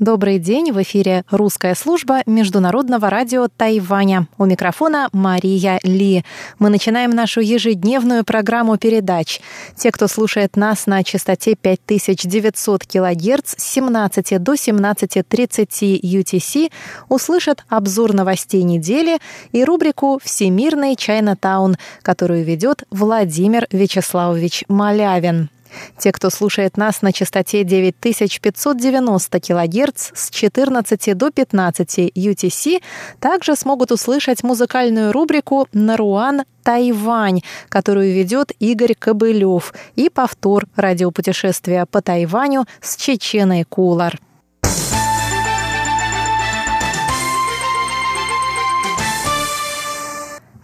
Добрый день! В эфире русская служба Международного радио Тайваня. У микрофона Мария Ли. Мы начинаем нашу ежедневную программу передач. Те, кто слушает нас на частоте 5900 кГц с 17 до 17.30 UTC, услышат обзор новостей недели и рубрику «Всемирный Чайна-таун», которую ведет Владимир Вячеславович Малявин. Те, кто слушает нас на частоте 9590 кГц с 14 до 15 UTC, также смогут услышать музыкальную рубрику «Наруан Тайвань», которую ведет Игорь Кобылев, и повтор радиопутешествия по Тайваню с Чеченой Кулар.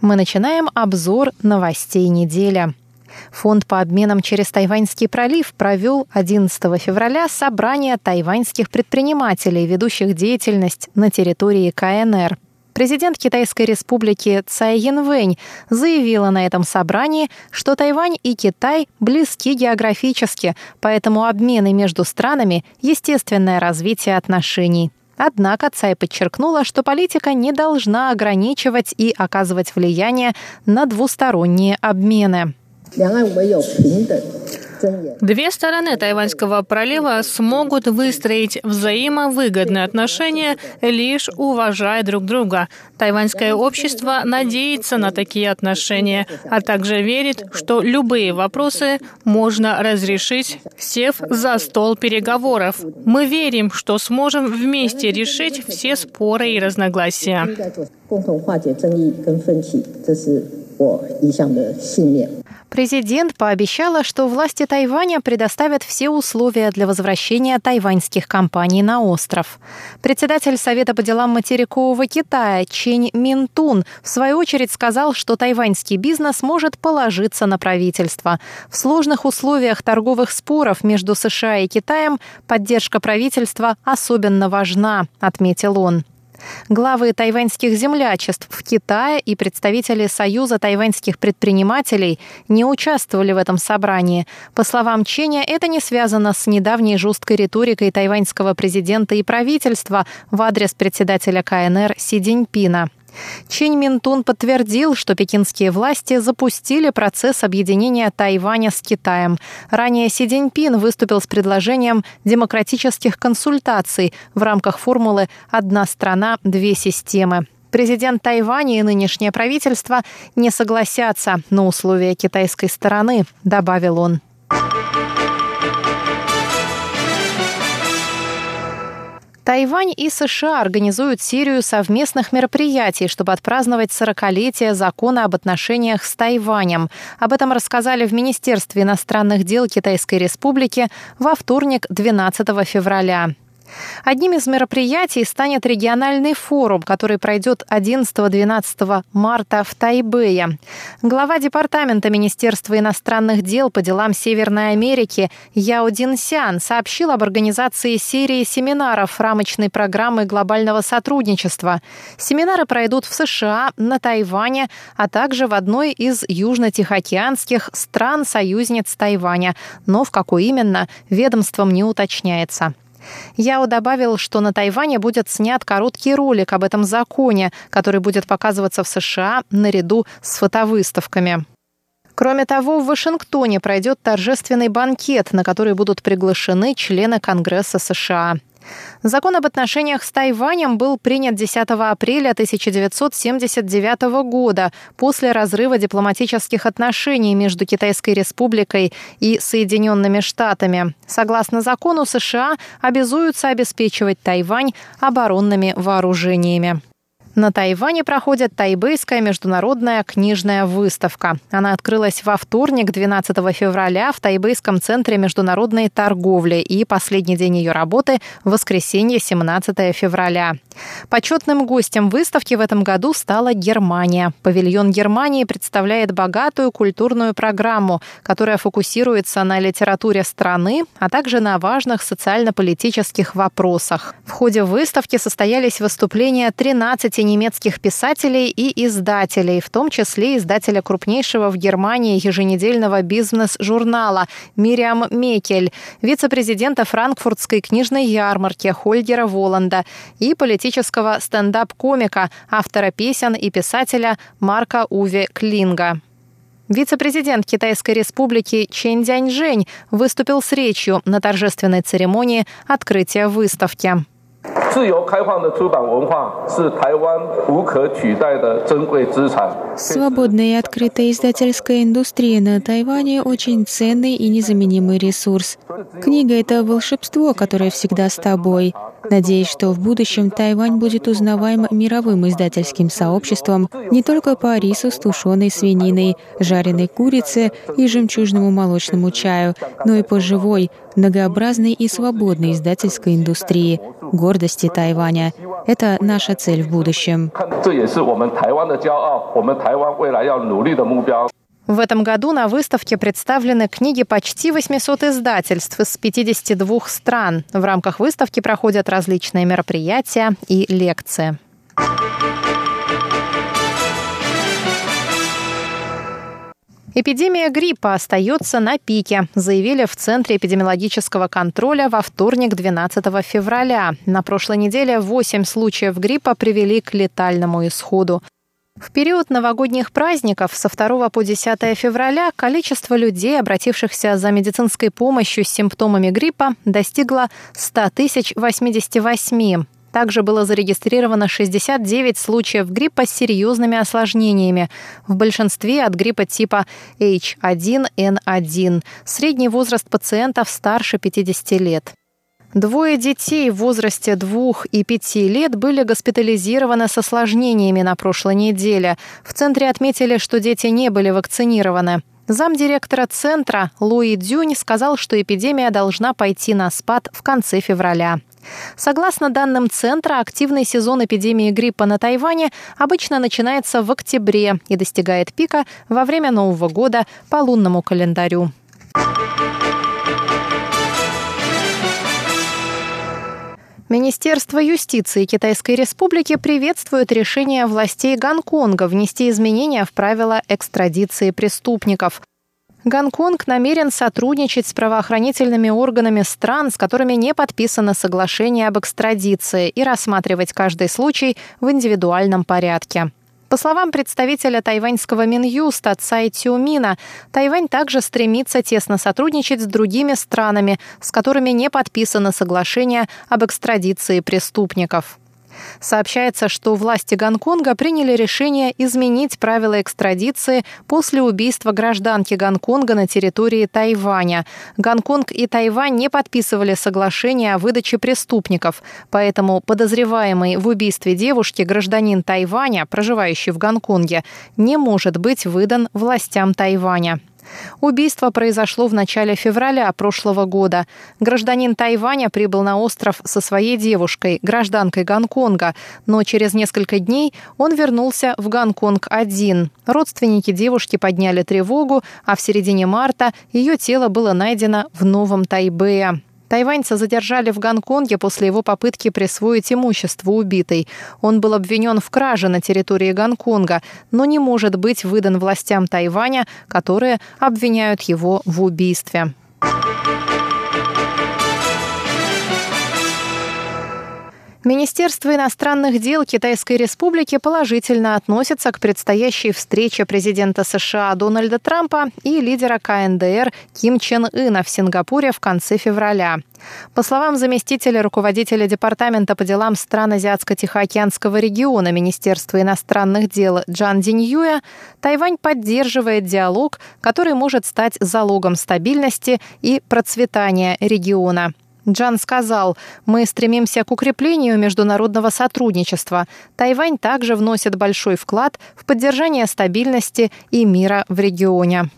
Мы начинаем обзор новостей недели. Фонд по обменам через Тайваньский пролив провел 11 февраля собрание тайваньских предпринимателей, ведущих деятельность на территории КНР. Президент Китайской республики Цай Янвэнь заявила на этом собрании, что Тайвань и Китай близки географически, поэтому обмены между странами – естественное развитие отношений. Однако Цай подчеркнула, что политика не должна ограничивать и оказывать влияние на двусторонние обмены. Две стороны Тайваньского пролива смогут выстроить взаимовыгодные отношения, лишь уважая друг друга. Тайваньское общество надеется на такие отношения, а также верит, что любые вопросы можно разрешить, сев за стол переговоров. Мы верим, что сможем вместе решить все споры и разногласия. Президент пообещала, что власти Тайваня предоставят все условия для возвращения тайваньских компаний на остров. Председатель Совета по делам материкового Китая Чень Минтун в свою очередь сказал, что тайваньский бизнес может положиться на правительство. В сложных условиях торговых споров между США и Китаем поддержка правительства особенно важна, отметил он. Главы тайваньских землячеств в Китае и представители Союза тайваньских предпринимателей не участвовали в этом собрании. По словам Ченя, это не связано с недавней жесткой риторикой тайваньского президента и правительства в адрес председателя КНР Си Диньпина. Чинь Минтун подтвердил, что пекинские власти запустили процесс объединения Тайваня с Китаем. Ранее Си Цзиньпин выступил с предложением демократических консультаций в рамках формулы «одна страна, две системы». Президент Тайваня и нынешнее правительство не согласятся на условия китайской стороны, добавил он. Тайвань и США организуют серию совместных мероприятий, чтобы отпраздновать 40-летие закона об отношениях с Тайванем. Об этом рассказали в Министерстве иностранных дел Китайской Республики во вторник, 12 февраля. Одним из мероприятий станет региональный форум, который пройдет 11-12 марта в Тайбэе. Глава Департамента Министерства иностранных дел по делам Северной Америки Яо Динсян сообщил об организации серии семинаров рамочной программы глобального сотрудничества. Семинары пройдут в США, на Тайване, а также в одной из южно-тихоокеанских стран-союзниц Тайваня. Но в какой именно, ведомством не уточняется. Яо добавил, что на Тайване будет снят короткий ролик об этом законе, который будет показываться в США наряду с фотовыставками. Кроме того, в Вашингтоне пройдет торжественный банкет, на который будут приглашены члены Конгресса США. Закон об отношениях с Тайванем был принят 10 апреля 1979 года после разрыва дипломатических отношений между Китайской Республикой и Соединенными Штатами. Согласно закону, США обязуются обеспечивать Тайвань оборонными вооружениями. На Тайване проходит Тайбэйская международная книжная выставка. Она открылась во вторник, 12 февраля, в Тайбэйском центре международной торговли и последний день ее работы – воскресенье, 17 февраля. Почетным гостем выставки в этом году стала Германия. Павильон Германии представляет богатую культурную программу, которая фокусируется на литературе страны, а также на важных социально-политических вопросах. В ходе выставки состоялись выступления 13 немецких писателей и издателей, в том числе издателя крупнейшего в Германии еженедельного бизнес-журнала Мириам Мекель, вице-президента франкфуртской книжной ярмарки Хольгера Воланда и политического стендап-комика, автора песен и писателя Марка Уве Клинга. Вице-президент Китайской республики Чен Дяньжэнь выступил с речью на торжественной церемонии открытия выставки. 自由开放的出版文化是台湾无可取代的珍贵资产。Свободная и открытая издательская индустрия на Тайване очень ценный и незаменимый ресурс. Книга — это волшебство, которое всегда с тобой. Надеюсь, что в будущем Тайвань будет узнаваем мировым издательским сообществом не только по рису с тушеной свининой, жареной курице и жемчужному молочному чаю, но и по живой, многообразной и свободной издательской индустрии, гордости Тайваня. Это наша цель в будущем. В этом году на выставке представлены книги почти 800 издательств из 52 стран. В рамках выставки проходят различные мероприятия и лекции. Эпидемия гриппа остается на пике, заявили в Центре эпидемиологического контроля во вторник 12 февраля. На прошлой неделе 8 случаев гриппа привели к летальному исходу. В период новогодних праздников со 2 по 10 февраля количество людей, обратившихся за медицинской помощью с симптомами гриппа, достигло 100 088. Также было зарегистрировано 69 случаев гриппа с серьезными осложнениями, в большинстве от гриппа типа H1N1. Средний возраст пациентов старше 50 лет. Двое детей в возрасте двух и пяти лет были госпитализированы с осложнениями на прошлой неделе. В центре отметили, что дети не были вакцинированы. Замдиректора центра Луи Дюнь сказал, что эпидемия должна пойти на спад в конце февраля. Согласно данным Центра, активный сезон эпидемии гриппа на Тайване обычно начинается в октябре и достигает пика во время Нового года по лунному календарю. Министерство юстиции Китайской Республики приветствует решение властей Гонконга внести изменения в правила экстрадиции преступников. Гонконг намерен сотрудничать с правоохранительными органами стран, с которыми не подписано соглашение об экстрадиции, и рассматривать каждый случай в индивидуальном порядке. По словам представителя тайваньского Минюста Цай Тюмина, Тайвань также стремится тесно сотрудничать с другими странами, с которыми не подписано соглашение об экстрадиции преступников. Сообщается, что власти Гонконга приняли решение изменить правила экстрадиции после убийства гражданки Гонконга на территории Тайваня. Гонконг и Тайвань не подписывали соглашение о выдаче преступников, поэтому подозреваемый в убийстве девушки гражданин Тайваня, проживающий в Гонконге, не может быть выдан властям Тайваня. Убийство произошло в начале февраля прошлого года. Гражданин Тайваня прибыл на остров со своей девушкой, гражданкой Гонконга, но через несколько дней он вернулся в Гонконг один. Родственники девушки подняли тревогу, а в середине марта ее тело было найдено в Новом Тайбэе. Тайваньца задержали в Гонконге после его попытки присвоить имущество убитой. Он был обвинен в краже на территории Гонконга, но не может быть выдан властям Тайваня, которые обвиняют его в убийстве. Министерство иностранных дел Китайской Республики положительно относится к предстоящей встрече президента США Дональда Трампа и лидера КНДР Ким Чен Ына в Сингапуре в конце февраля. По словам заместителя руководителя Департамента по делам стран Азиатско-Тихоокеанского региона Министерства иностранных дел Джан Диньюя, Тайвань поддерживает диалог, который может стать залогом стабильности и процветания региона. Джан сказал, мы стремимся к укреплению международного сотрудничества. Тайвань также вносит большой вклад в поддержание стабильности и мира в регионе.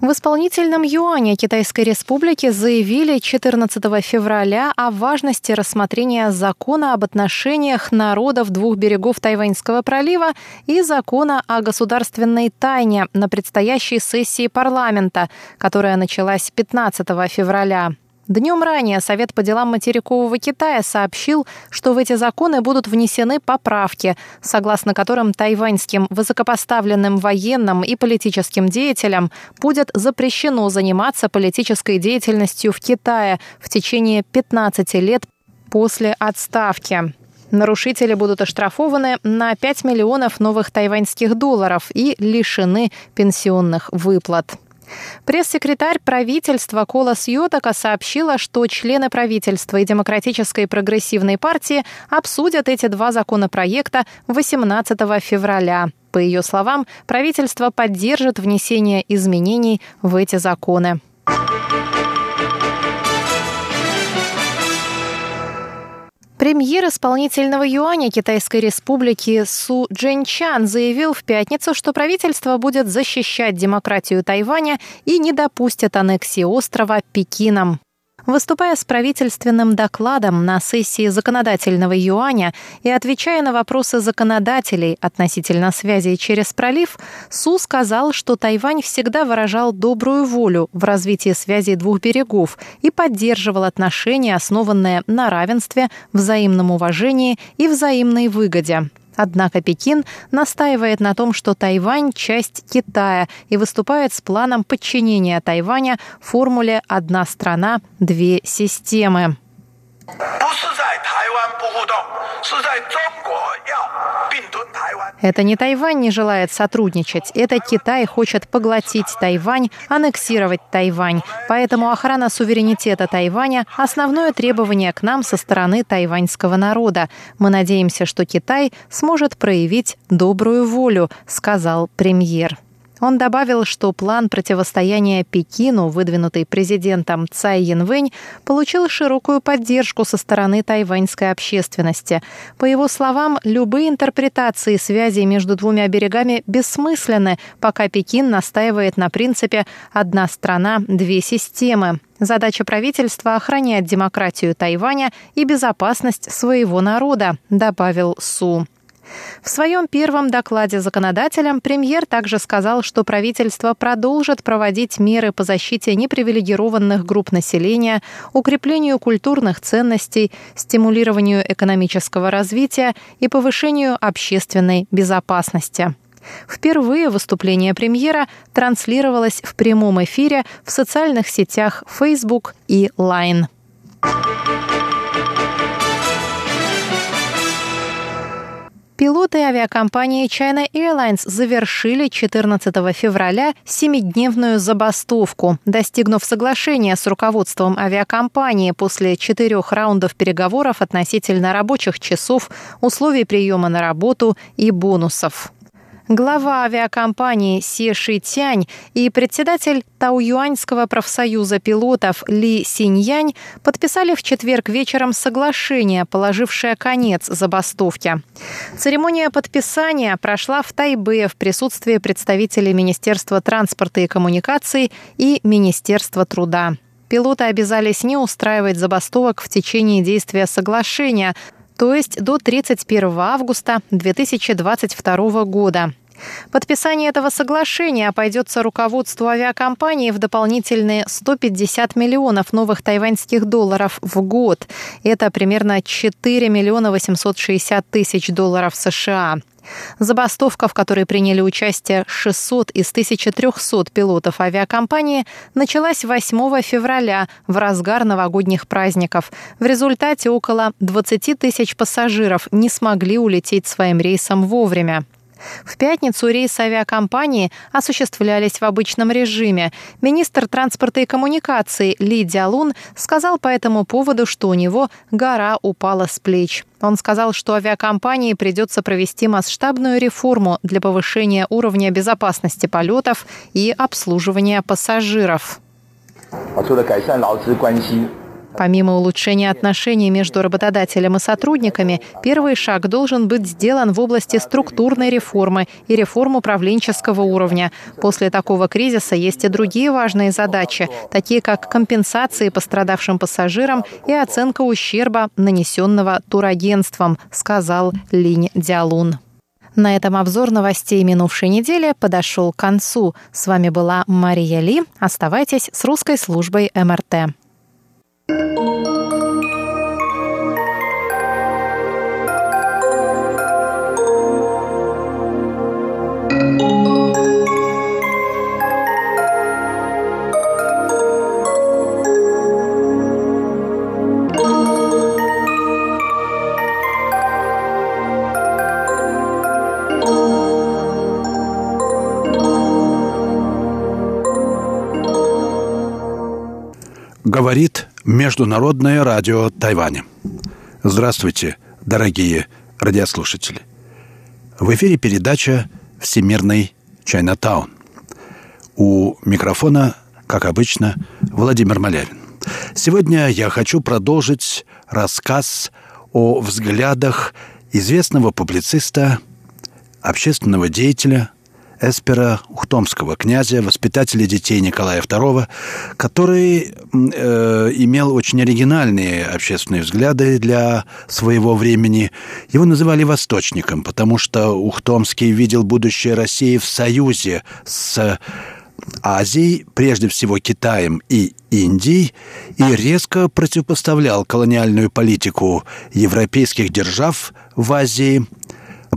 В исполнительном юане Китайской Республики заявили 14 февраля о важности рассмотрения закона об отношениях народов двух берегов Тайваньского пролива и закона о государственной тайне на предстоящей сессии парламента, которая началась 15 февраля. Днем ранее Совет по делам материкового Китая сообщил, что в эти законы будут внесены поправки, согласно которым тайваньским высокопоставленным военным и политическим деятелям будет запрещено заниматься политической деятельностью в Китае в течение 15 лет после отставки. Нарушители будут оштрафованы на 5 миллионов новых тайваньских долларов и лишены пенсионных выплат. Пресс-секретарь правительства Кола Сьотака сообщила, что члены правительства и Демократической прогрессивной партии обсудят эти два законопроекта 18 февраля. По ее словам, правительство поддержит внесение изменений в эти законы. Премьер исполнительного юаня Китайской республики Су Джинчан заявил в пятницу, что правительство будет защищать демократию Тайваня и не допустит аннексии острова Пекином. Выступая с правительственным докладом на сессии законодательного юаня и отвечая на вопросы законодателей относительно связи через пролив, Су сказал, что Тайвань всегда выражал добрую волю в развитии связей двух берегов и поддерживал отношения, основанные на равенстве, взаимном уважении и взаимной выгоде. Однако Пекин настаивает на том, что Тайвань – часть Китая и выступает с планом подчинения Тайваня формуле «одна страна, две системы». Это не Тайвань не желает сотрудничать, это Китай хочет поглотить Тайвань, аннексировать Тайвань. Поэтому охрана суверенитета Тайваня – основное требование к нам со стороны тайваньского народа. Мы надеемся, что Китай сможет проявить добрую волю, сказал премьер. Он добавил, что план противостояния Пекину, выдвинутый президентом Цай Янвэнь, получил широкую поддержку со стороны тайваньской общественности. По его словам, любые интерпретации связей между двумя берегами бессмысленны, пока Пекин настаивает на принципе «одна страна, две системы». Задача правительства – охранять демократию Тайваня и безопасность своего народа, добавил Су. В своем первом докладе законодателям премьер также сказал, что правительство продолжит проводить меры по защите непривилегированных групп населения, укреплению культурных ценностей, стимулированию экономического развития и повышению общественной безопасности. Впервые выступление премьера транслировалось в прямом эфире в социальных сетях Facebook и Line. Пилоты авиакомпании China Airlines завершили 14 февраля семидневную забастовку, достигнув соглашения с руководством авиакомпании после четырех раундов переговоров относительно рабочих часов, условий приема на работу и бонусов. Глава авиакомпании Си Ши Тянь и председатель Тауюаньского профсоюза пилотов Ли Синьянь подписали в четверг вечером соглашение, положившее конец забастовке. Церемония подписания прошла в Тайбе в присутствии представителей Министерства транспорта и коммуникаций и Министерства труда. Пилоты обязались не устраивать забастовок в течение действия соглашения, то есть до 31 августа 2022 года. Подписание этого соглашения обойдется руководству авиакомпании в дополнительные 150 миллионов новых тайваньских долларов в год. Это примерно 4 миллиона 860 тысяч долларов США. Забастовка, в которой приняли участие 600 из 1300 пилотов авиакомпании, началась 8 февраля в разгар новогодних праздников. В результате около 20 тысяч пассажиров не смогли улететь своим рейсом вовремя. В пятницу рейсы авиакомпании осуществлялись в обычном режиме. Министр транспорта и коммуникаций Ли Дялун сказал по этому поводу, что у него гора упала с плеч. Он сказал, что авиакомпании придется провести масштабную реформу для повышения уровня безопасности полетов и обслуживания пассажиров. Помимо улучшения отношений между работодателем и сотрудниками, первый шаг должен быть сделан в области структурной реформы и реформ управленческого уровня. После такого кризиса есть и другие важные задачи, такие как компенсации пострадавшим пассажирам и оценка ущерба, нанесенного турагентством, сказал Линь Дялун. На этом обзор новостей минувшей недели подошел к концу. С вами была Мария Ли. Оставайтесь с русской службой МРТ. Говорит Международное радио Тайваня. Здравствуйте, дорогие радиослушатели. В эфире передача «Всемирный Чайнатаун». У микрофона, как обычно, Владимир Малявин. Сегодня я хочу продолжить рассказ о взглядах известного публициста, общественного деятеля – Эспера Ухтомского, князя, воспитателя детей Николая II, который э, имел очень оригинальные общественные взгляды для своего времени. Его называли «восточником», потому что Ухтомский видел будущее России в союзе с Азией, прежде всего Китаем и Индией, и резко противопоставлял колониальную политику европейских держав в Азии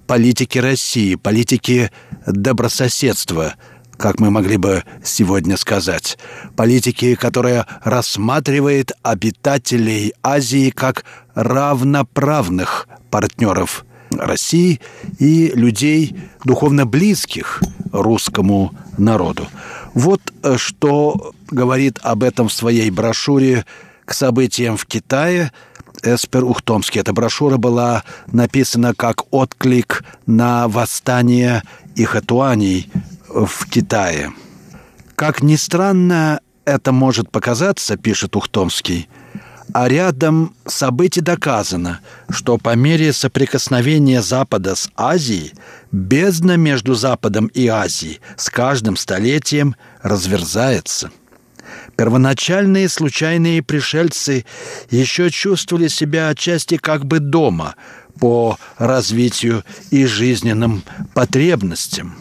политике России, политике добрососедства, как мы могли бы сегодня сказать. Политики, которая рассматривает обитателей Азии как равноправных партнеров России и людей духовно близких русскому народу. Вот э, что говорит об этом в своей брошюре к событиям в Китае Эспер Ухтомский. Эта брошюра была написана как отклик на восстание Ихатуаней в Китае. Как ни странно это может показаться, пишет Ухтомский, а рядом событий доказано, что по мере соприкосновения Запада с Азией бездна между Западом и Азией с каждым столетием разверзается – Первоначальные случайные пришельцы еще чувствовали себя отчасти как бы дома по развитию и жизненным потребностям.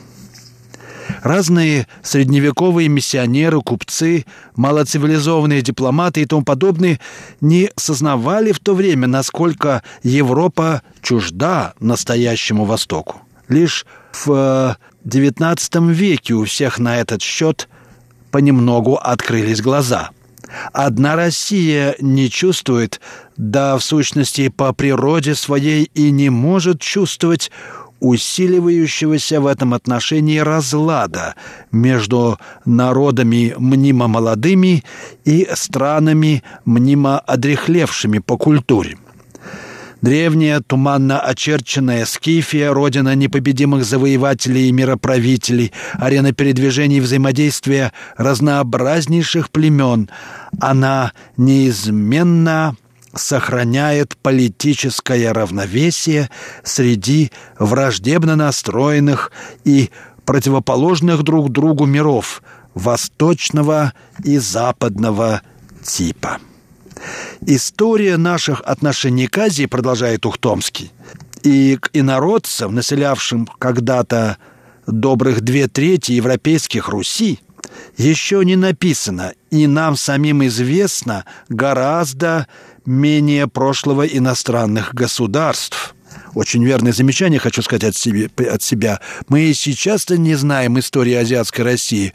Разные средневековые миссионеры, купцы, малоцивилизованные дипломаты и тому подобные не сознавали в то время, насколько Европа чужда настоящему Востоку. Лишь в XIX веке у всех на этот счет – понемногу открылись глаза. Одна Россия не чувствует, да в сущности по природе своей и не может чувствовать усиливающегося в этом отношении разлада между народами мнимо молодыми и странами мнимо одрехлевшими по культуре. Древняя, туманно очерченная Скифия, родина непобедимых завоевателей и мироправителей, арена передвижений и взаимодействия разнообразнейших племен, она неизменно сохраняет политическое равновесие среди враждебно настроенных и противоположных друг другу миров восточного и западного типа. История наших отношений к Азии, продолжает Ухтомский, и к инородцам, населявшим когда-то добрых две трети европейских Руси, еще не написано, и нам самим известно гораздо менее прошлого иностранных государств. Очень верное замечание, хочу сказать от себя. От себя. Мы и сейчас-то не знаем истории азиатской России.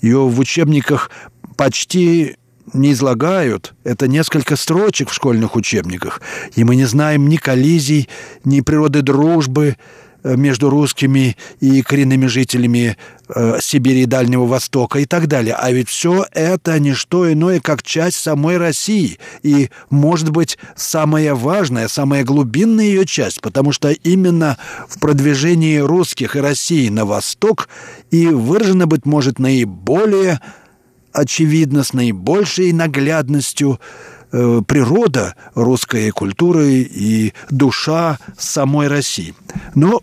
Ее в учебниках почти не излагают. Это несколько строчек в школьных учебниках. И мы не знаем ни коллизий, ни природы дружбы э, между русскими и коренными жителями э, Сибири и Дальнего Востока и так далее. А ведь все это не что иное, как часть самой России. И, может быть, самая важная, самая глубинная ее часть, потому что именно в продвижении русских и России на восток и выражено, быть может, наиболее очевидно, с наибольшей наглядностью э, природа русской культуры и душа самой России. Но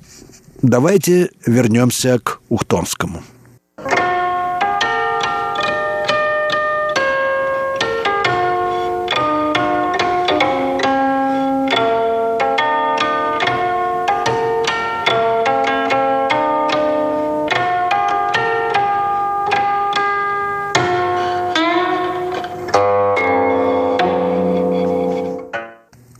давайте вернемся к Ухтомскому.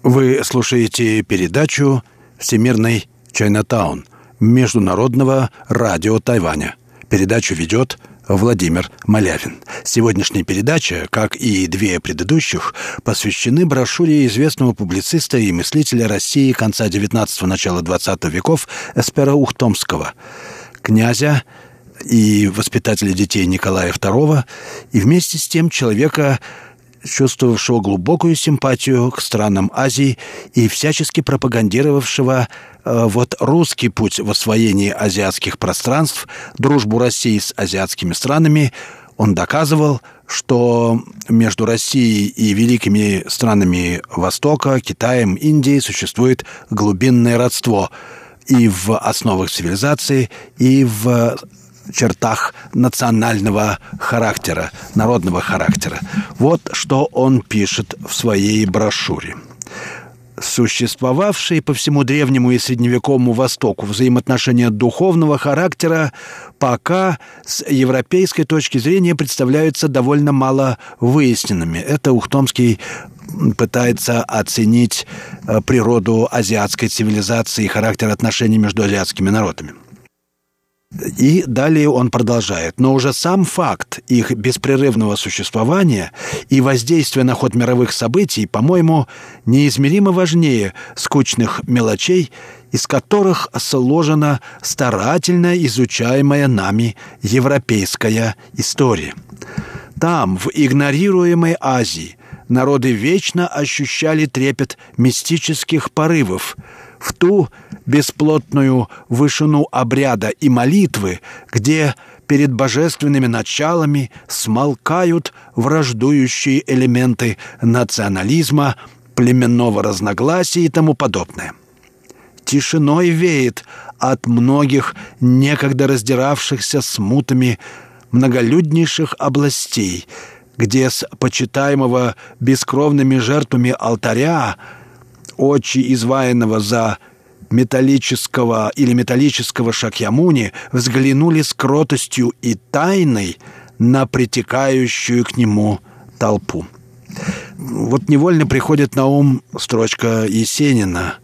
Вы слушаете передачу «Всемирный Чайнатаун» Международного радио Тайваня. Передачу ведет Владимир Малявин. Сегодняшняя передача, как и две предыдущих, посвящены брошюре известного публициста и мыслителя России конца XIX – начала XX веков Эспера Ухтомского, князя и воспитателя детей Николая II, и вместе с тем человека, чувствовавшего глубокую симпатию к странам Азии и всячески пропагандировавшего э, вот русский путь в освоении азиатских пространств, дружбу России с азиатскими странами, он доказывал, что между Россией и великими странами Востока, Китаем, Индией существует глубинное родство и в основах цивилизации, и в чертах национального характера, народного характера. Вот что он пишет в своей брошюре существовавшие по всему древнему и средневековому Востоку взаимоотношения духовного характера пока с европейской точки зрения представляются довольно мало выясненными. Это Ухтомский пытается оценить э, природу азиатской цивилизации и характер отношений между азиатскими народами. И далее он продолжает. Но уже сам факт их беспрерывного существования и воздействия на ход мировых событий, по-моему, неизмеримо важнее скучных мелочей, из которых сложена старательно изучаемая нами европейская история. Там, в игнорируемой Азии, народы вечно ощущали трепет мистических порывов – в ту бесплотную вышину обряда и молитвы, где перед божественными началами смолкают враждующие элементы национализма, племенного разногласия и тому подобное. Тишиной веет от многих некогда раздиравшихся смутами многолюднейших областей, где с почитаемого бескровными жертвами алтаря – очи изваянного за металлического или металлического Шакьямуни взглянули с кротостью и тайной на притекающую к нему толпу. Вот невольно приходит на ум строчка Есенина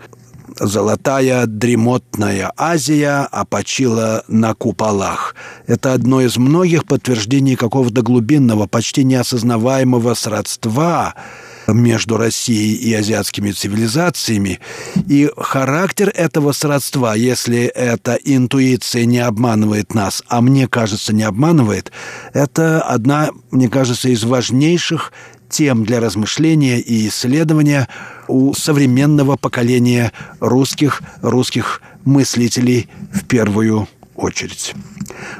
«Золотая дремотная Азия опочила на куполах». Это одно из многих подтверждений какого-то глубинного, почти неосознаваемого сродства – между Россией и азиатскими цивилизациями. И характер этого сродства, если эта интуиция не обманывает нас, а мне кажется, не обманывает, это одна, мне кажется, из важнейших тем для размышления и исследования у современного поколения русских, русских мыслителей в первую очередь.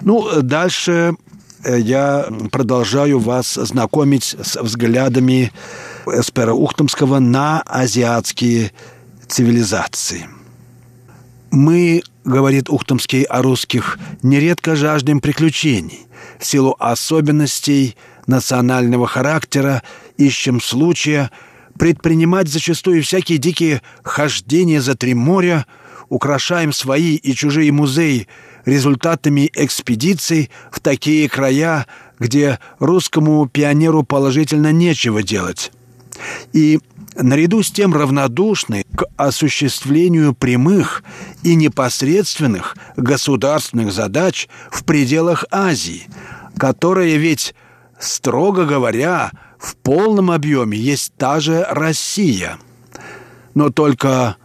Ну, дальше э, я продолжаю вас знакомить с взглядами Эспера Ухтомского на азиатские цивилизации. Мы, говорит Ухтомский о русских, нередко жаждем приключений. В силу особенностей национального характера ищем случая предпринимать зачастую всякие дикие хождения за три моря, украшаем свои и чужие музеи результатами экспедиций в такие края, где русскому пионеру положительно нечего делать. И наряду с тем равнодушны к осуществлению прямых и непосредственных государственных задач в пределах Азии, которая ведь, строго говоря, в полном объеме есть та же Россия. Но только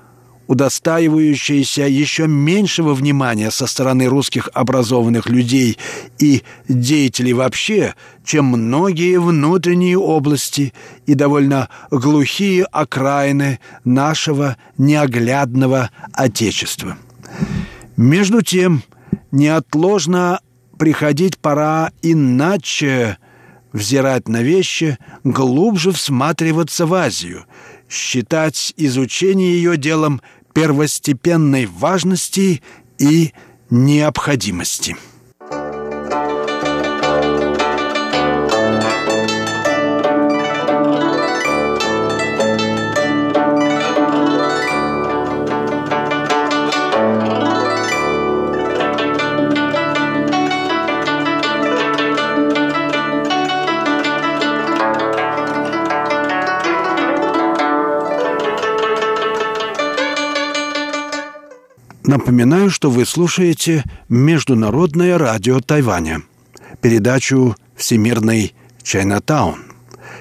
удостаивающаяся еще меньшего внимания со стороны русских образованных людей и деятелей вообще, чем многие внутренние области и довольно глухие окраины нашего неоглядного Отечества. Между тем, неотложно приходить пора иначе взирать на вещи, глубже всматриваться в Азию, считать изучение ее делом первостепенной важности и необходимости. Напоминаю, что вы слушаете Международное радио Тайваня, передачу «Всемирный Чайнатаун».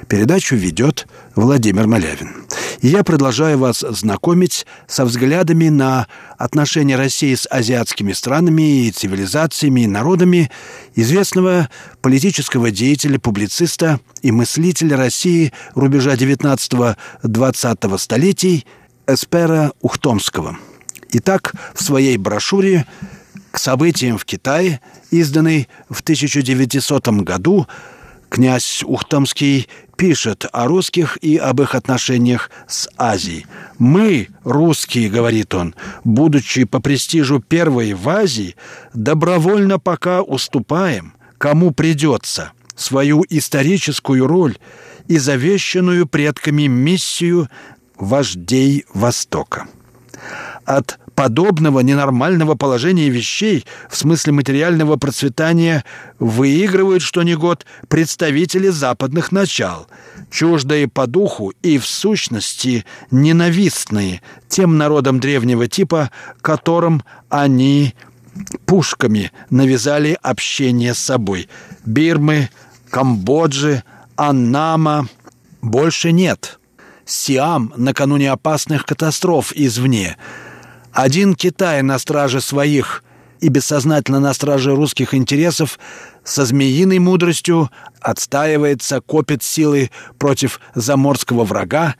Передачу ведет Владимир Малявин. И я продолжаю вас знакомить со взглядами на отношения России с азиатскими странами и цивилизациями и народами известного политического деятеля, публициста и мыслителя России рубежа 19-20 столетий Эспера Ухтомского – Итак, в своей брошюре к событиям в Китае, изданной в 1900 году, князь Ухтомский пишет о русских и об их отношениях с Азией. «Мы, русские, — говорит он, — будучи по престижу первые в Азии, добровольно пока уступаем, кому придется, свою историческую роль и завещанную предками миссию вождей Востока» от подобного ненормального положения вещей в смысле материального процветания выигрывают что ни год представители западных начал, чуждые по духу и в сущности ненавистные тем народам древнего типа, которым они пушками навязали общение с собой. Бирмы, Камбоджи, Аннама больше нет. Сиам накануне опасных катастроф извне – один Китай на страже своих и бессознательно на страже русских интересов со змеиной мудростью отстаивается, копит силы против заморского врага,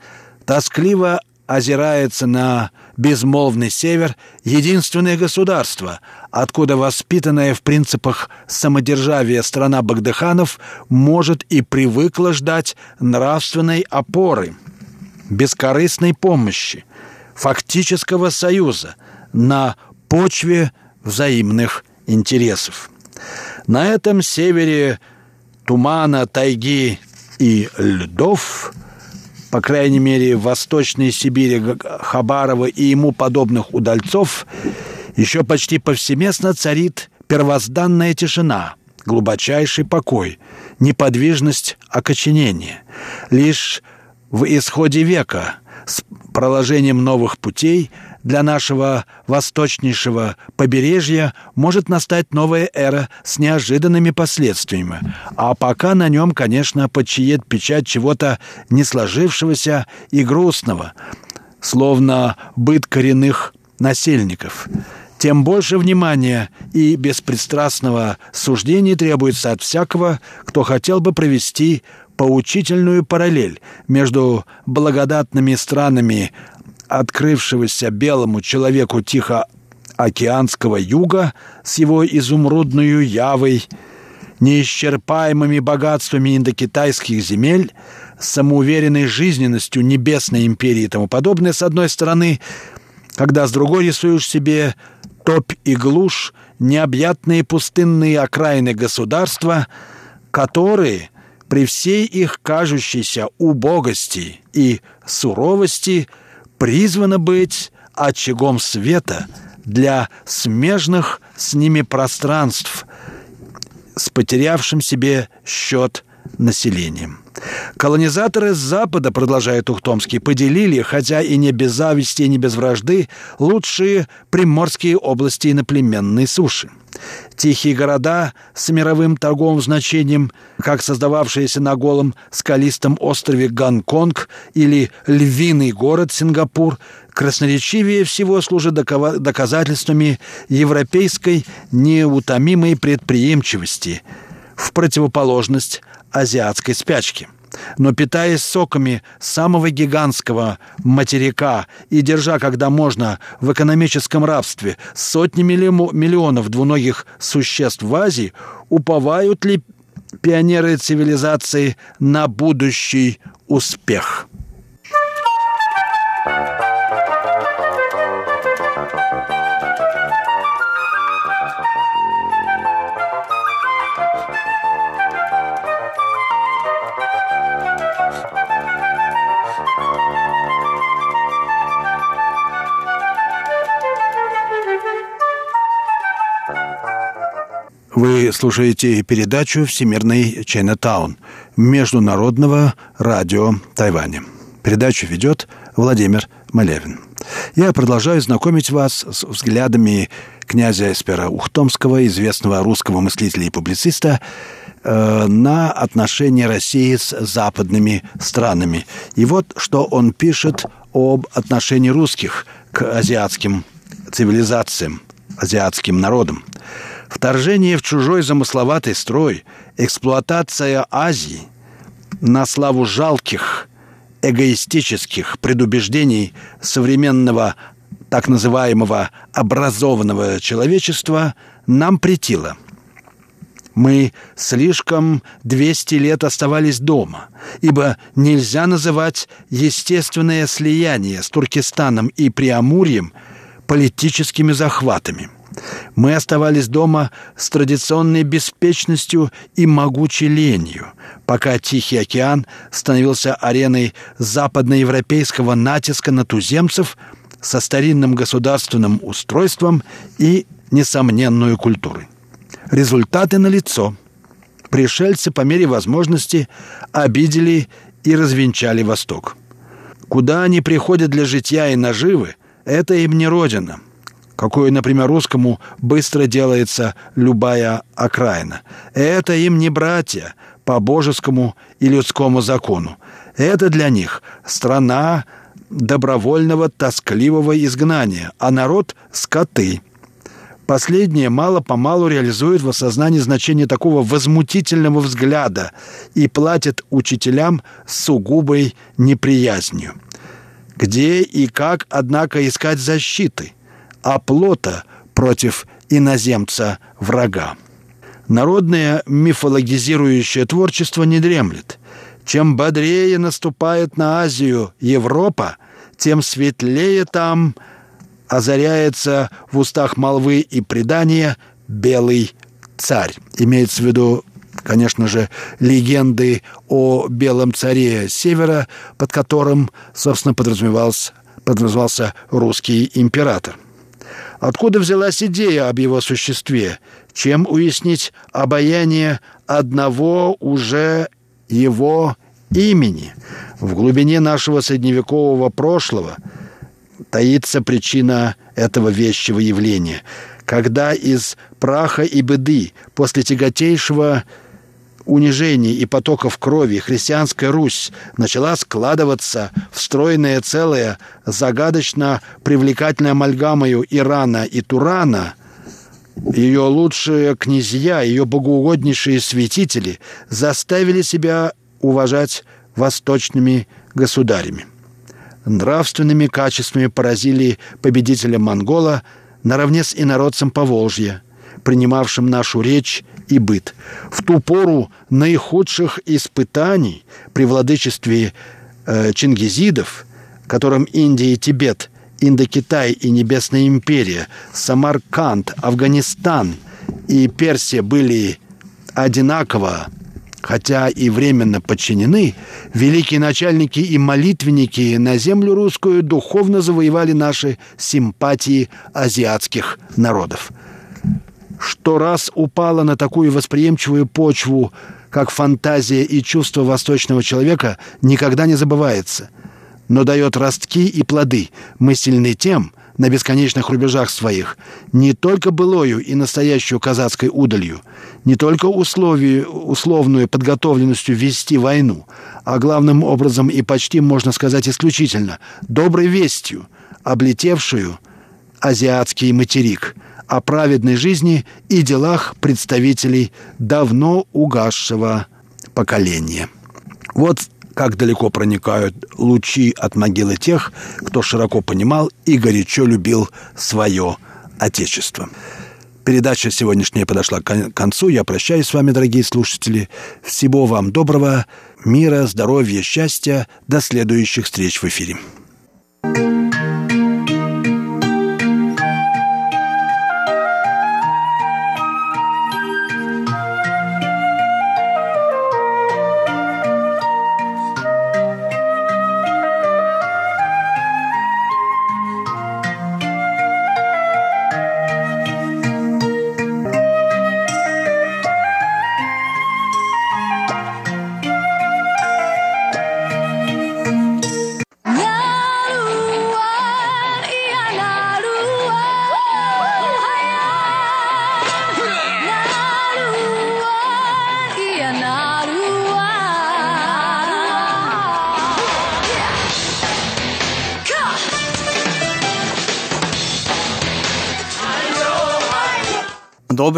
тоскливо озирается на безмолвный север, единственное государство, откуда воспитанная в принципах самодержавия страна Багдыханов может и привыкла ждать нравственной опоры, бескорыстной помощи, фактического союза на почве взаимных интересов. На этом севере тумана, тайги и льдов, по крайней мере, в Восточной Сибири Хабарова и ему подобных удальцов, еще почти повсеместно царит первозданная тишина, глубочайший покой, неподвижность окоченения. Лишь в исходе века с проложением новых путей для нашего восточнейшего побережья может настать новая эра с неожиданными последствиями. А пока на нем, конечно, подчиет печать чего-то не сложившегося и грустного, словно быт коренных насельников. Тем больше внимания и беспристрастного суждения требуется от всякого, кто хотел бы провести поучительную параллель между благодатными странами открывшегося белому человеку Тихоокеанского юга с его изумрудную явой, неисчерпаемыми богатствами индокитайских земель, самоуверенной жизненностью небесной империи и тому подобное, с одной стороны, когда с другой рисуешь себе топь и глушь, необъятные пустынные окраины государства, которые при всей их кажущейся убогости и суровости призвано быть очагом света для смежных с ними пространств с потерявшим себе счет населением. Колонизаторы с Запада, продолжает Ухтомский, поделили, хотя и не без зависти, и не без вражды, лучшие приморские области иноплеменной суши – Тихие города с мировым торговым значением, как создававшиеся на голом скалистом острове Гонконг или львиный город Сингапур, красноречивее всего служат доказательствами европейской неутомимой предприимчивости в противоположность азиатской спячке – но питаясь соками самого гигантского материка и держа, когда можно, в экономическом рабстве сотни миллионов двуногих существ в Азии, уповают ли пионеры цивилизации на будущий успех? Вы слушаете передачу «Всемирный Чайнатаун» Международного радио Тайваня. Передачу ведет Владимир Малявин. Я продолжаю знакомить вас с взглядами князя Эспера Ухтомского, известного русского мыслителя и публициста, э, на отношения России с западными странами. И вот что он пишет об отношении русских к азиатским цивилизациям, азиатским народам. Вторжение в чужой замысловатый строй, эксплуатация Азии на славу жалких, эгоистических предубеждений современного так называемого образованного человечества нам претило. Мы слишком 200 лет оставались дома, ибо нельзя называть естественное слияние с Туркестаном и Преамурьем политическими захватами – мы оставались дома с традиционной беспечностью и могучей ленью, пока Тихий океан становился ареной западноевропейского натиска на туземцев со старинным государственным устройством и несомненную культурой. Результаты налицо. Пришельцы по мере возможности обидели и развенчали Восток. Куда они приходят для житья и наживы, это им не родина – какой, например, русскому быстро делается любая окраина. Это им не братья по божескому и людскому закону. Это для них страна добровольного тоскливого изгнания, а народ — скоты. Последнее мало-помалу реализует в осознании значение такого возмутительного взгляда и платит учителям сугубой неприязнью. Где и как, однако, искать защиты – оплота против иноземца-врага. Народное мифологизирующее творчество не дремлет. Чем бодрее наступает на Азию Европа, тем светлее там озаряется в устах молвы и предания белый царь. Имеется в виду, конечно же, легенды о белом царе севера, под которым, собственно, подразумевался, подразумевался русский император. Откуда взялась идея об его существе? Чем уяснить обаяние одного уже его имени? В глубине нашего средневекового прошлого таится причина этого вещего явления. Когда из праха и беды после тяготейшего унижений и потоков крови христианская Русь начала складываться в стройное целое, загадочно привлекательной амальгамою Ирана и Турана, ее лучшие князья, ее богоугоднейшие святители заставили себя уважать восточными государями. Нравственными качествами поразили победителя Монгола наравне с инородцем Поволжья – принимавшим нашу речь и быт. В ту пору наихудших испытаний при владычестве э, чингизидов, которым Индия и Тибет, Индокитай и Небесная империя, Самарканд, Афганистан и Персия были одинаково хотя и временно подчинены, великие начальники и молитвенники на землю русскую духовно завоевали наши симпатии азиатских народов что раз упала на такую восприимчивую почву, как фантазия и чувство восточного человека, никогда не забывается, но дает ростки и плоды. Мы сильны тем, на бесконечных рубежах своих, не только былою и настоящую казацкой удалью, не только условию, условную подготовленностью вести войну, а главным образом и почти, можно сказать, исключительно, доброй вестью, облетевшую азиатский материк о праведной жизни и делах представителей давно угасшего поколения. Вот как далеко проникают лучи от могилы тех, кто широко понимал и горячо любил свое Отечество. Передача сегодняшняя подошла к концу. Я прощаюсь с вами, дорогие слушатели. Всего вам доброго, мира, здоровья, счастья. До следующих встреч в эфире.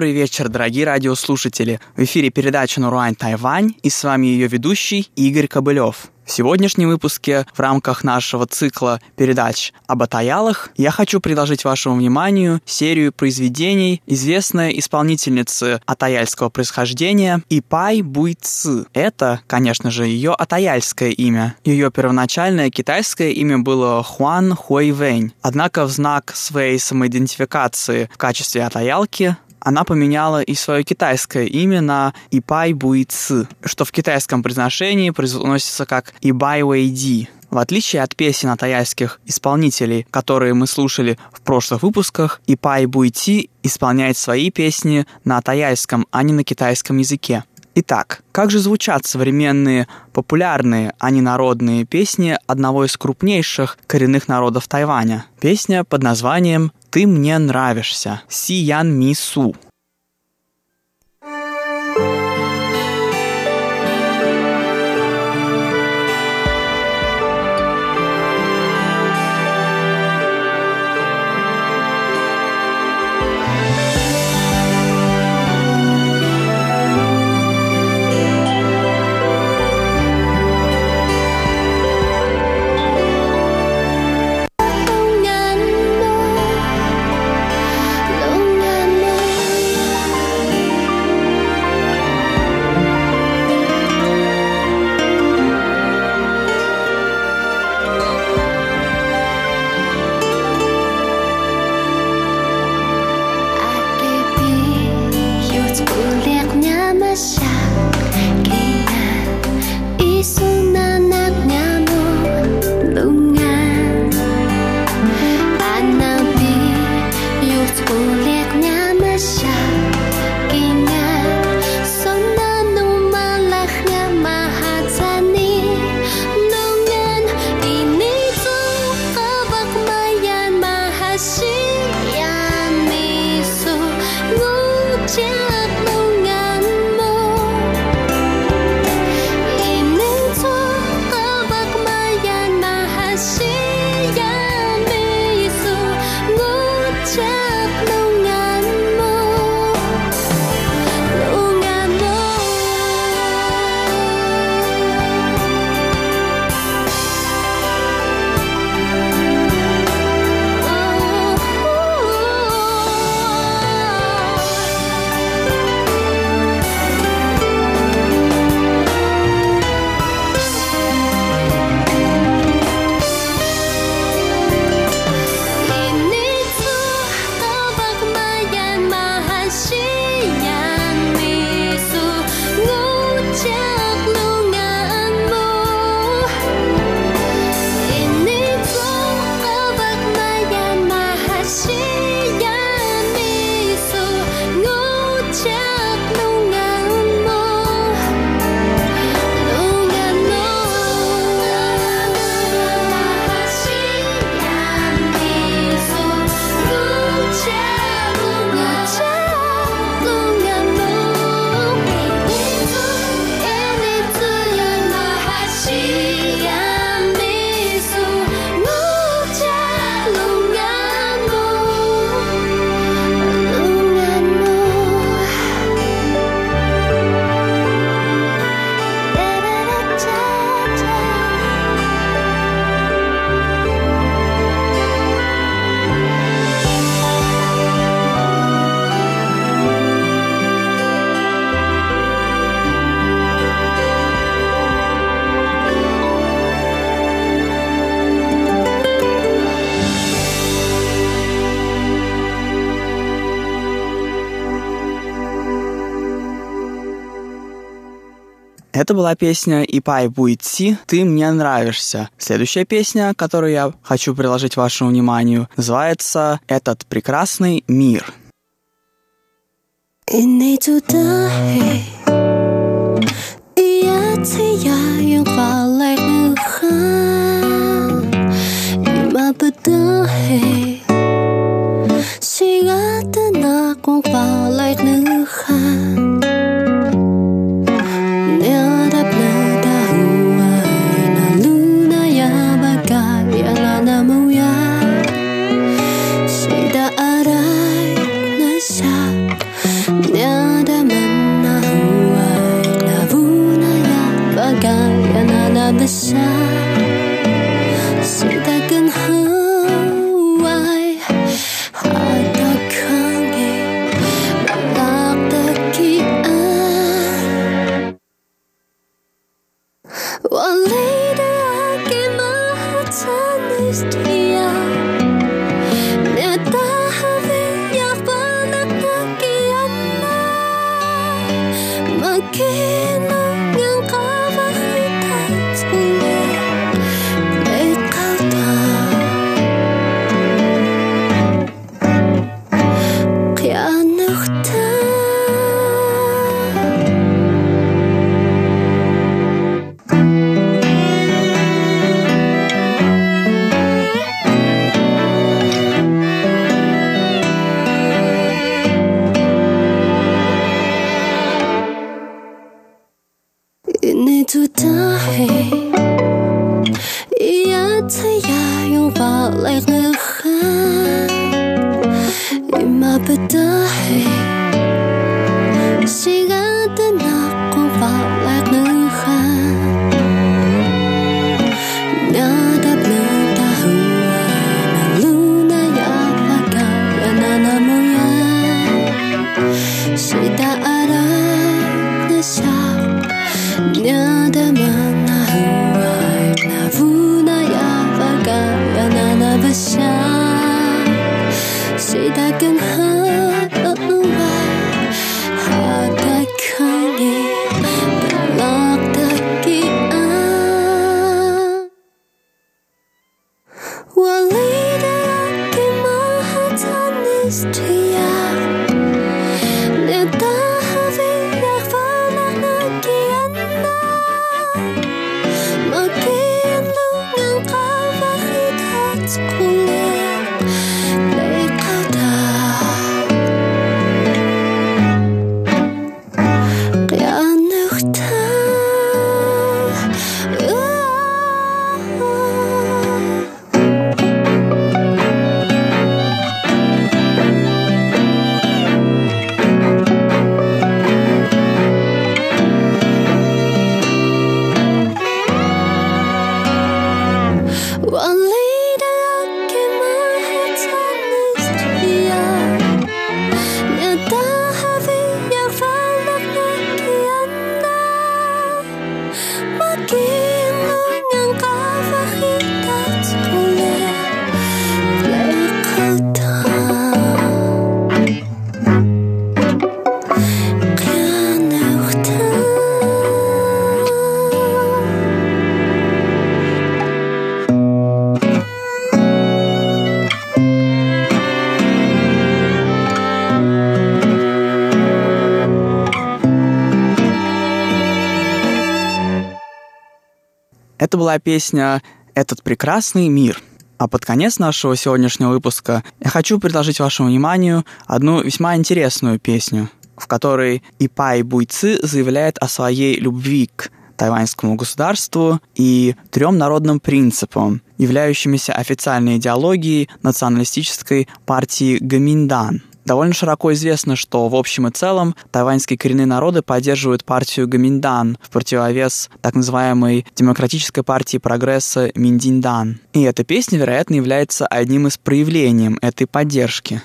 Добрый вечер, дорогие радиослушатели. В эфире передача «Наруань Тайвань» и с вами ее ведущий Игорь Кобылев. В сегодняшнем выпуске в рамках нашего цикла передач об атаялах я хочу предложить вашему вниманию серию произведений известной исполнительницы атаяльского происхождения Ипай Буйцы. Это, конечно же, ее атаяльское имя. Ее первоначальное китайское имя было Хуан Хуэйвэнь. Однако в знак своей самоидентификации в качестве атаялки она поменяла и свое китайское имя на Ипай Буйцы, что в китайском произношении произносится как Ибай Вэйди. В отличие от песен от тайских исполнителей, которые мы слушали в прошлых выпусках, Ипай Буйти исполняет свои песни на тайском, а не на китайском языке. Итак, как же звучат современные популярные, а не народные песни одного из крупнейших коренных народов Тайваня? Песня под названием «Ты мне нравишься» Си Ян Ми Су. Это была песня «Ипай Буйци. Ты мне нравишься». Следующая песня, которую я хочу приложить вашему вниманию, называется «Этот прекрасный мир». Palay nuhan Это была песня «Этот прекрасный мир». А под конец нашего сегодняшнего выпуска я хочу предложить вашему вниманию одну весьма интересную песню, в которой Ипай Буйцы заявляет о своей любви к тайваньскому государству и трем народным принципам, являющимися официальной идеологией националистической партии Гаминдан – Довольно широко известно, что в общем и целом тайваньские коренные народы поддерживают партию Гаминдан в противовес так называемой Демократической партии прогресса Миндиндан. И эта песня, вероятно, является одним из проявлений этой поддержки.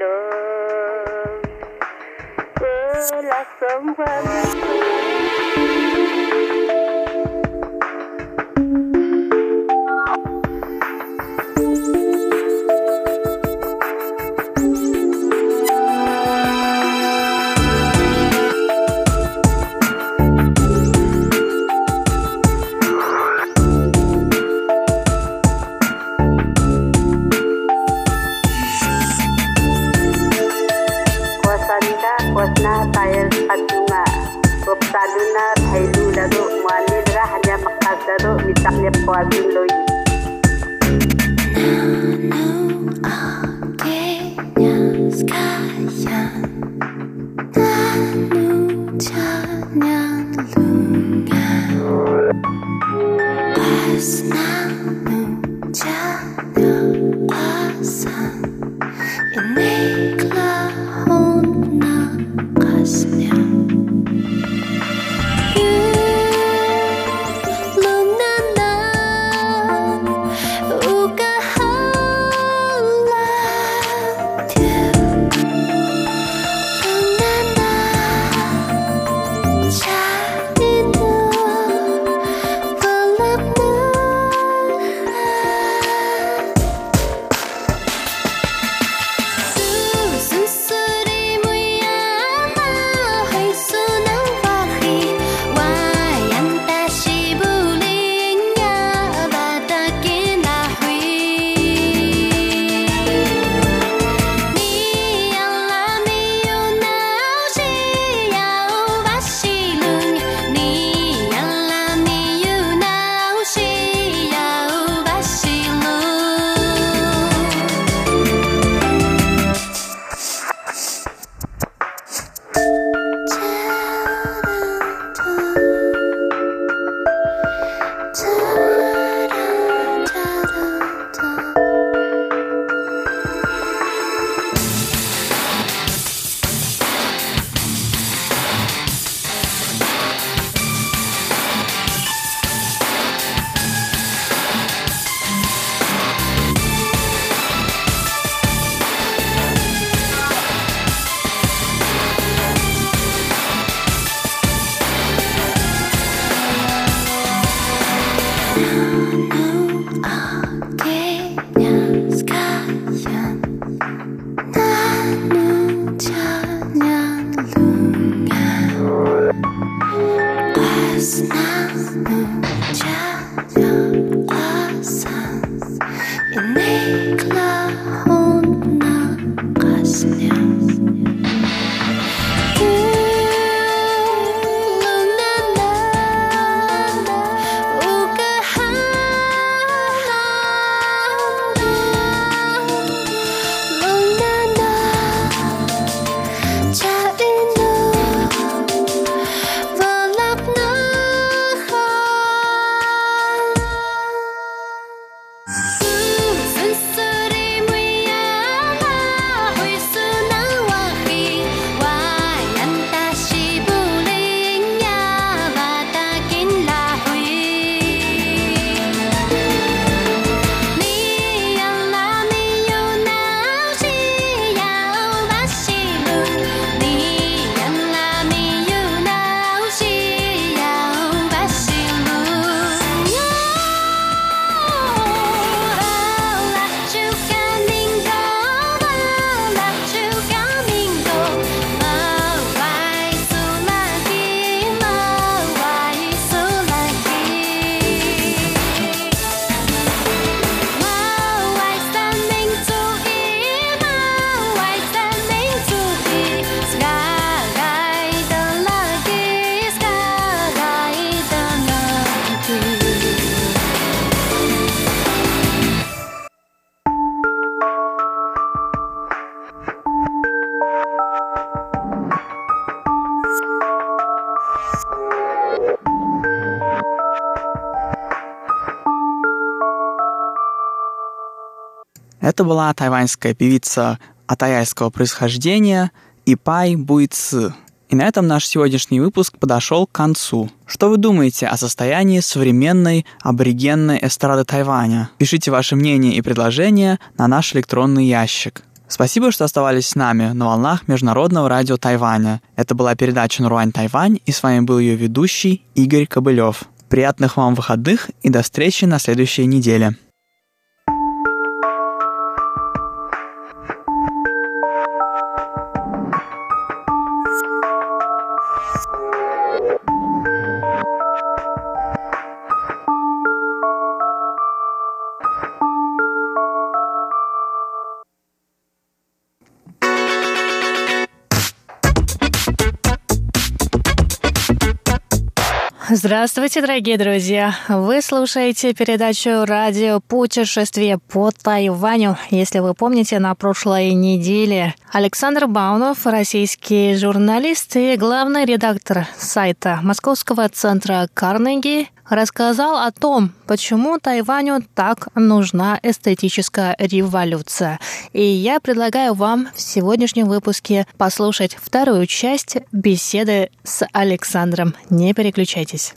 lạc berlangsung Это была тайваньская певица атаяльского происхождения Ипай Буйцы. И на этом наш сегодняшний выпуск подошел к концу. Что вы думаете о состоянии современной аборигенной эстрады Тайваня? Пишите ваше мнение и предложения на наш электронный ящик. Спасибо, что оставались с нами на волнах Международного радио Тайваня. Это была передача «Наруань Тайвань», и с вами был ее ведущий Игорь Кобылев. Приятных вам выходных и до встречи на следующей неделе. Здравствуйте, дорогие друзья! Вы слушаете передачу «Радио Путешествие по Тайваню». Если вы помните, на прошлой неделе Александр Баунов, российский журналист и главный редактор сайта Московского центра Карнеги, рассказал о том, почему Тайваню так нужна эстетическая революция. И я предлагаю вам в сегодняшнем выпуске послушать вторую часть беседы с Александром. Не переключайтесь.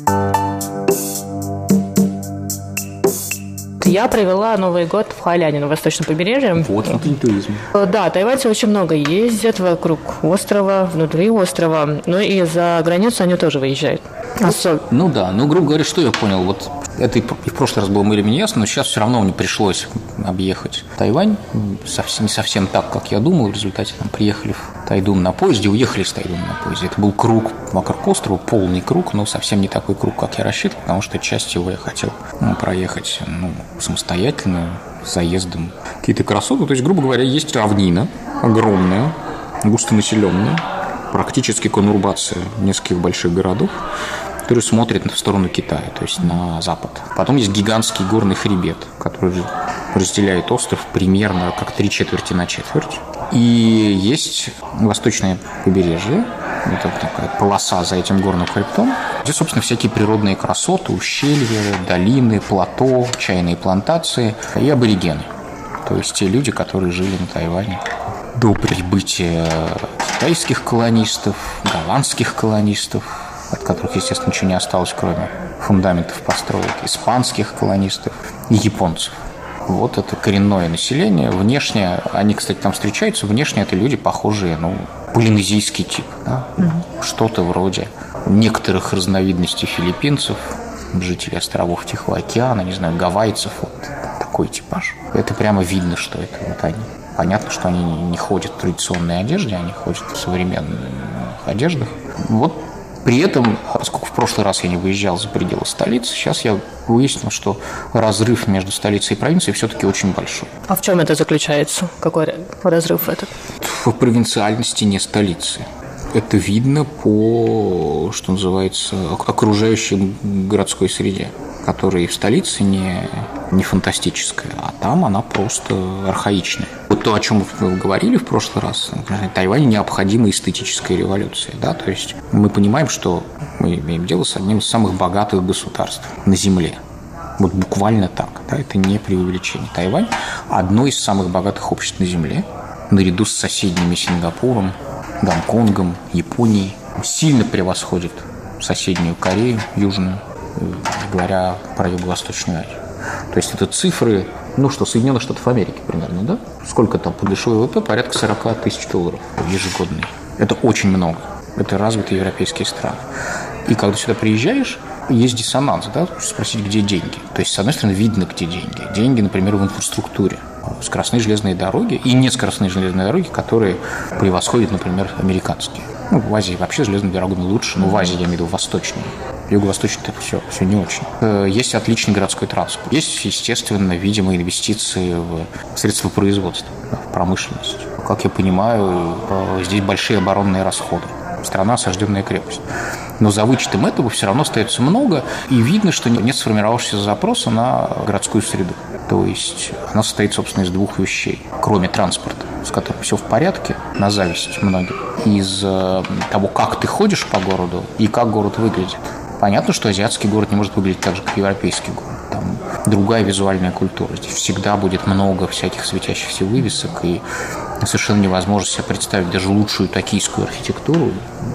Я провела Новый год в Халяне на восточном побережье. Вот смотри, туризм. Да, тайваньцы очень много ездят вокруг острова, внутри острова. Ну и за границу они тоже выезжают. Особ- Ну да, ну, грубо говоря, что я понял, вот это и в прошлый раз было более менее ясно, но сейчас все равно мне пришлось объехать Тайвань. Совсем, не совсем так, как я думал. В результате там приехали в Тайдун на поезде, уехали с Тайдуна на поезде. Это был круг вокруг острова, полный круг, но совсем не такой круг, как я рассчитывал, потому что часть его я хотел ну, проехать ну, самостоятельно, заездом. Какие-то красоты. То есть, грубо говоря, есть равнина огромная, густонаселенная, практически конурбация нескольких больших городов, который смотрит в сторону Китая, то есть на запад. Потом есть гигантский горный хребет, который разделяет остров примерно как три четверти на четверть. И есть восточное побережье, это такая полоса за этим горным хребтом, где, собственно, всякие природные красоты, ущелья, долины, плато, чайные плантации и аборигены. То есть те люди, которые жили на Тайване до прибытия китайских колонистов, голландских колонистов, от которых, естественно, ничего не осталось, кроме фундаментов построек, испанских колонистов и японцев. Вот это коренное население. Внешне, они, кстати, там встречаются, внешне это люди похожие, ну, полинезийский тип, да? что-то вроде некоторых разновидностей филиппинцев, жителей островов Тихого океана, не знаю, гавайцев, вот такой типаж. Это прямо видно, что это вот они. Понятно, что они не ходят в традиционной одежде, они ходят в современных одеждах. Вот при этом, поскольку в прошлый раз я не выезжал за пределы столицы, сейчас я выяснил, что разрыв между столицей и провинцией все-таки очень большой. А в чем это заключается? Какой разрыв этот? В провинциальности не столицы. Это видно по, что называется, ок- окружающей городской среде, которая и в столице не, не фантастическая, а там она просто архаичная. Вот то, о чем мы говорили в прошлый раз, Тайваню необходима эстетическая революция. Да? То есть мы понимаем, что мы имеем дело с одним из самых богатых государств на Земле. Вот буквально так, да, это не преувеличение. Тайвань – одно из самых богатых обществ на Земле, наряду с соседними Сингапуром, Гонконгом, Японией, сильно превосходит соседнюю Корею, Южную, говоря про Юго-Восточную Азию. То есть это цифры, ну что, Соединенных Штатов Америки примерно, да? Сколько там по дешевой ВВП? Порядка 40 тысяч долларов ежегодный. Это очень много. Это развитые европейские страны. И когда сюда приезжаешь, есть диссонанс, да, спросить, где деньги. То есть, с одной стороны, видно, где деньги. Деньги, например, в инфраструктуре. Скоростные железные дороги и нескоростные железные дороги, которые превосходят, например, американские. Ну, в Азии вообще железными дорогами лучше, но в Азии, я имею в виду, восточные. Юго-восточный это все, все не очень. Э, Есть отличный городской транспорт. Есть, естественно, видимые инвестиции в средства производства, в промышленность. Как я понимаю, э, здесь большие оборонные расходы. Страна осажденная крепость. Но за вычетом этого все равно остается много, и видно, что нет сформировавшегося запроса на городскую среду. То есть она состоит, собственно, из двух вещей. Кроме транспорта, с которым все в порядке, на зависть многим, из э, того, как ты ходишь по городу и как город выглядит. Понятно, что азиатский город не может выглядеть так же, как европейский город. Там другая визуальная культура. Здесь всегда будет много всяких светящихся вывесок, и совершенно невозможно себе представить даже лучшую токийскую архитектуру,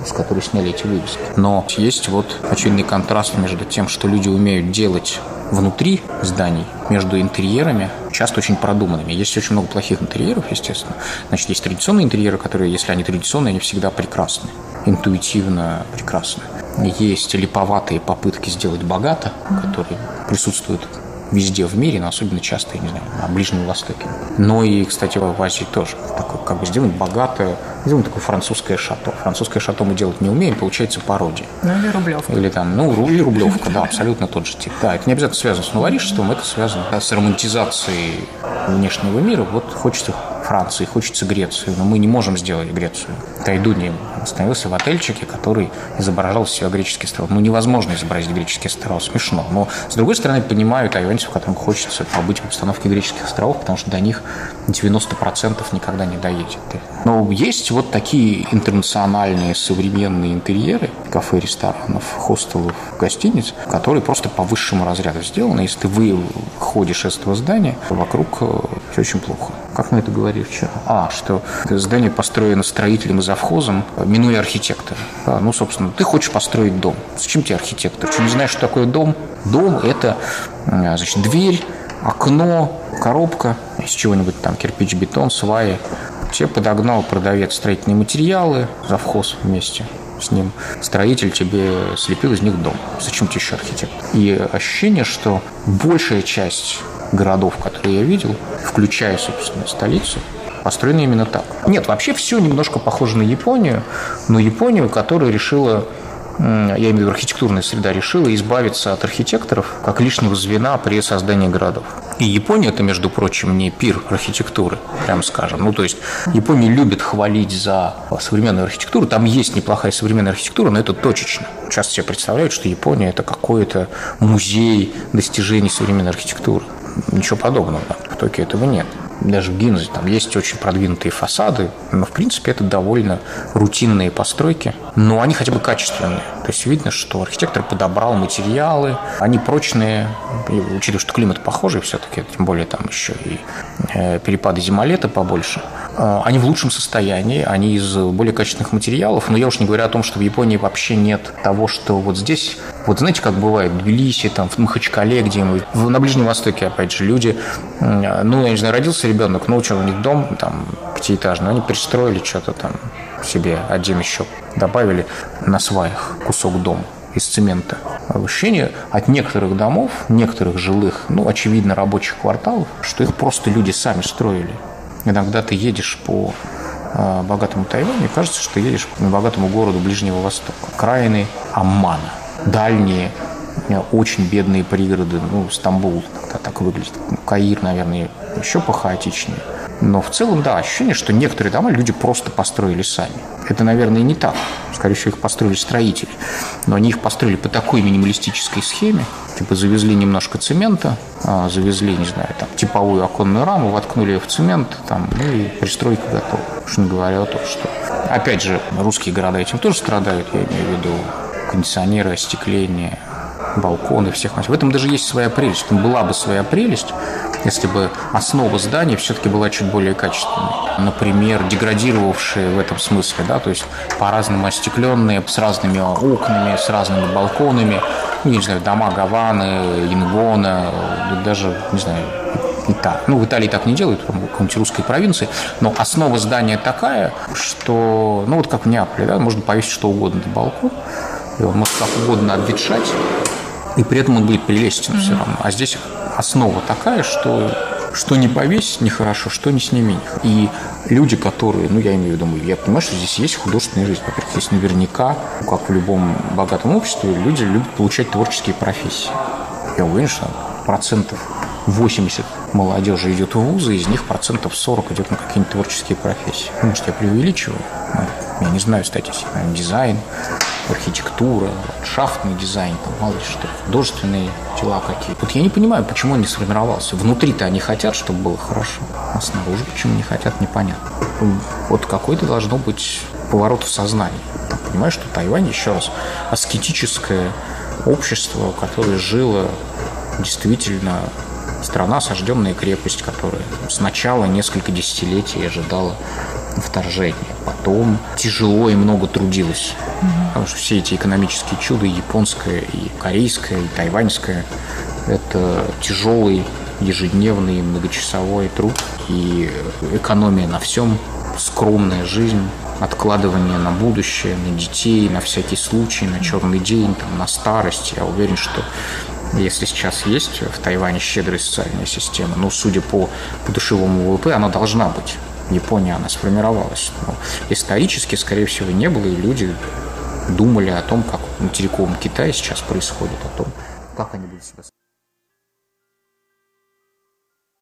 с которой сняли эти вывески. Но есть вот очевидный контраст между тем, что люди умеют делать внутри зданий, между интерьерами, часто очень продуманными. Есть очень много плохих интерьеров, естественно. Значит, есть традиционные интерьеры, которые, если они традиционные, они всегда прекрасны, интуитивно прекрасны. Есть липоватые попытки сделать богато, которые присутствуют везде в мире, но особенно часто, я не знаю, на Ближнем Востоке. Но и, кстати, в Азии тоже. Такое, как бы сделать богатое, сделать такое французское шато. Французское шато мы делать не умеем, получается пародия. Ну или Рублевка. Или там, ну, или рублевка, да, абсолютно тот же тип. Да, это не обязательно связано с новоришеством, это связано с романтизацией внешнего мира. Вот хочется Франции, хочется Грецию, но мы не можем сделать Грецию. Тайдуни остановился в отельчике, который изображал из себя греческий остров. Ну, невозможно изобразить греческий остров, смешно. Но, с другой стороны, понимаю тайваньцев, которым хочется побыть в обстановке греческих островов, потому что до них 90% никогда не доедет. Но есть вот такие интернациональные современные интерьеры кафе, ресторанов, хостелов, гостиниц, которые просто по высшему разряду сделаны. Если ты выходишь из этого здания, вокруг э, все очень плохо. Как мы это говорили вчера? А, что здание построено строителем и завхозом, минуя архитектора. А, ну, собственно, ты хочешь построить дом. Зачем тебе архитектор? Что, не знаешь, что такое дом? Дом – это, значит, дверь, окно, коробка из чего-нибудь там, кирпич, бетон, сваи. Тебе подогнал продавец строительные материалы, завхоз вместе с ним. Строитель тебе слепил из них дом. Зачем тебе еще архитектор? И ощущение, что большая часть городов, которые я видел, включая, собственно, столицу, построены именно так. Нет, вообще все немножко похоже на Японию, но Японию, которая решила я имею в виду архитектурная среда, решила избавиться от архитекторов как лишнего звена при создании городов. И Япония это, между прочим, не пир архитектуры, прям скажем. Ну, то есть Япония любит хвалить за современную архитектуру. Там есть неплохая современная архитектура, но это точечно. Часто себе представляют, что Япония это какой-то музей достижений современной архитектуры. Ничего подобного. В Токио этого нет даже в Гинзе там есть очень продвинутые фасады, но в принципе это довольно рутинные постройки, но они хотя бы качественные. То есть видно, что архитектор подобрал материалы, они прочные, и, учитывая, что климат похожий все-таки, тем более там еще и э, перепады зимолета побольше, они в лучшем состоянии, они из более качественных материалов, но я уж не говорю о том, что в Японии вообще нет того, что вот здесь, вот знаете, как бывает в Тбилиси, там, в Махачкале где-нибудь, на Ближнем Востоке, опять же, люди, ну, я не знаю, родился ребенок, ну, что, у них дом там пятиэтажный, они пристроили что-то там себе один еще добавили на сваях кусок дома из цемента. Ощущение от некоторых домов, некоторых жилых, ну, очевидно, рабочих кварталов, что их просто люди сами строили. Иногда ты едешь по э, богатому Тайваню, и кажется, что ты едешь по богатому городу Ближнего Востока. Краины Аммана, дальние, очень бедные пригороды, ну, Стамбул тогда так выглядит. Каир, наверное, еще похаотичнее. Но в целом, да, ощущение, что некоторые дома люди просто построили сами. Это, наверное, не так. Скорее всего, их построили строители. Но они их построили по такой минималистической схеме. Типа завезли немножко цемента, а, завезли, не знаю, там, типовую оконную раму, воткнули ее в цемент, там, ну и пристройка готова. Уж не говоря о том, что... Опять же, русские города этим тоже страдают, я имею в виду кондиционеры, остекление, балконы всех. В этом даже есть своя прелесть. Там была бы своя прелесть, если бы основа здания все-таки была чуть более качественной. Например, деградировавшие в этом смысле, да, то есть по-разному остекленные, с разными окнами, с разными балконами, ну, не знаю, дома Гаваны, Ингона, даже, не знаю, и так. Ну, в Италии так не делают, в какой-нибудь русской провинции, но основа здания такая, что, ну, вот как в Неаполе, да, можно повесить что угодно на балкон, и он может как угодно обветшать, и при этом он будет прелестен mm-hmm. все равно. А здесь основа такая, что что не повесить нехорошо, что не сними. И люди, которые, ну, я имею в виду, я понимаю, что здесь есть художественная жизнь. Во-первых, здесь наверняка, как в любом богатом обществе, люди любят получать творческие профессии. Я уверен, что процентов 80 молодежи идет в вузы, из них процентов 40 идет на какие-нибудь творческие профессии. Может, я преувеличиваю? Ну, я не знаю статистики. Дизайн, архитектура, шахтный дизайн, там, мало ли что, художественные дела какие. Вот я не понимаю, почему он не сформировался. Внутри-то они хотят, чтобы было хорошо, а снаружи почему не хотят, непонятно. Вот какой-то должно быть поворот в сознании. Понимаешь, что Тайвань, еще раз, аскетическое общество, которое жило действительно страна, осажденная крепость, которая сначала несколько десятилетий ожидала вторжения. Потом тяжело и много трудилась. Угу. Потому что все эти экономические чуда, японское, и корейское, и тайваньское, это тяжелый ежедневный многочасовой труд и экономия на всем, скромная жизнь, откладывание на будущее, на детей, на всякий случай, на черный день, там, на старость. Я уверен, что если сейчас есть в Тайване щедрая социальная система, ну, судя по подушевому ВВП, она должна быть. Япония, она сформировалась. Но исторически, скорее всего, не было, и люди думали о том, как материковом Китае сейчас происходит, о том, как они будут себя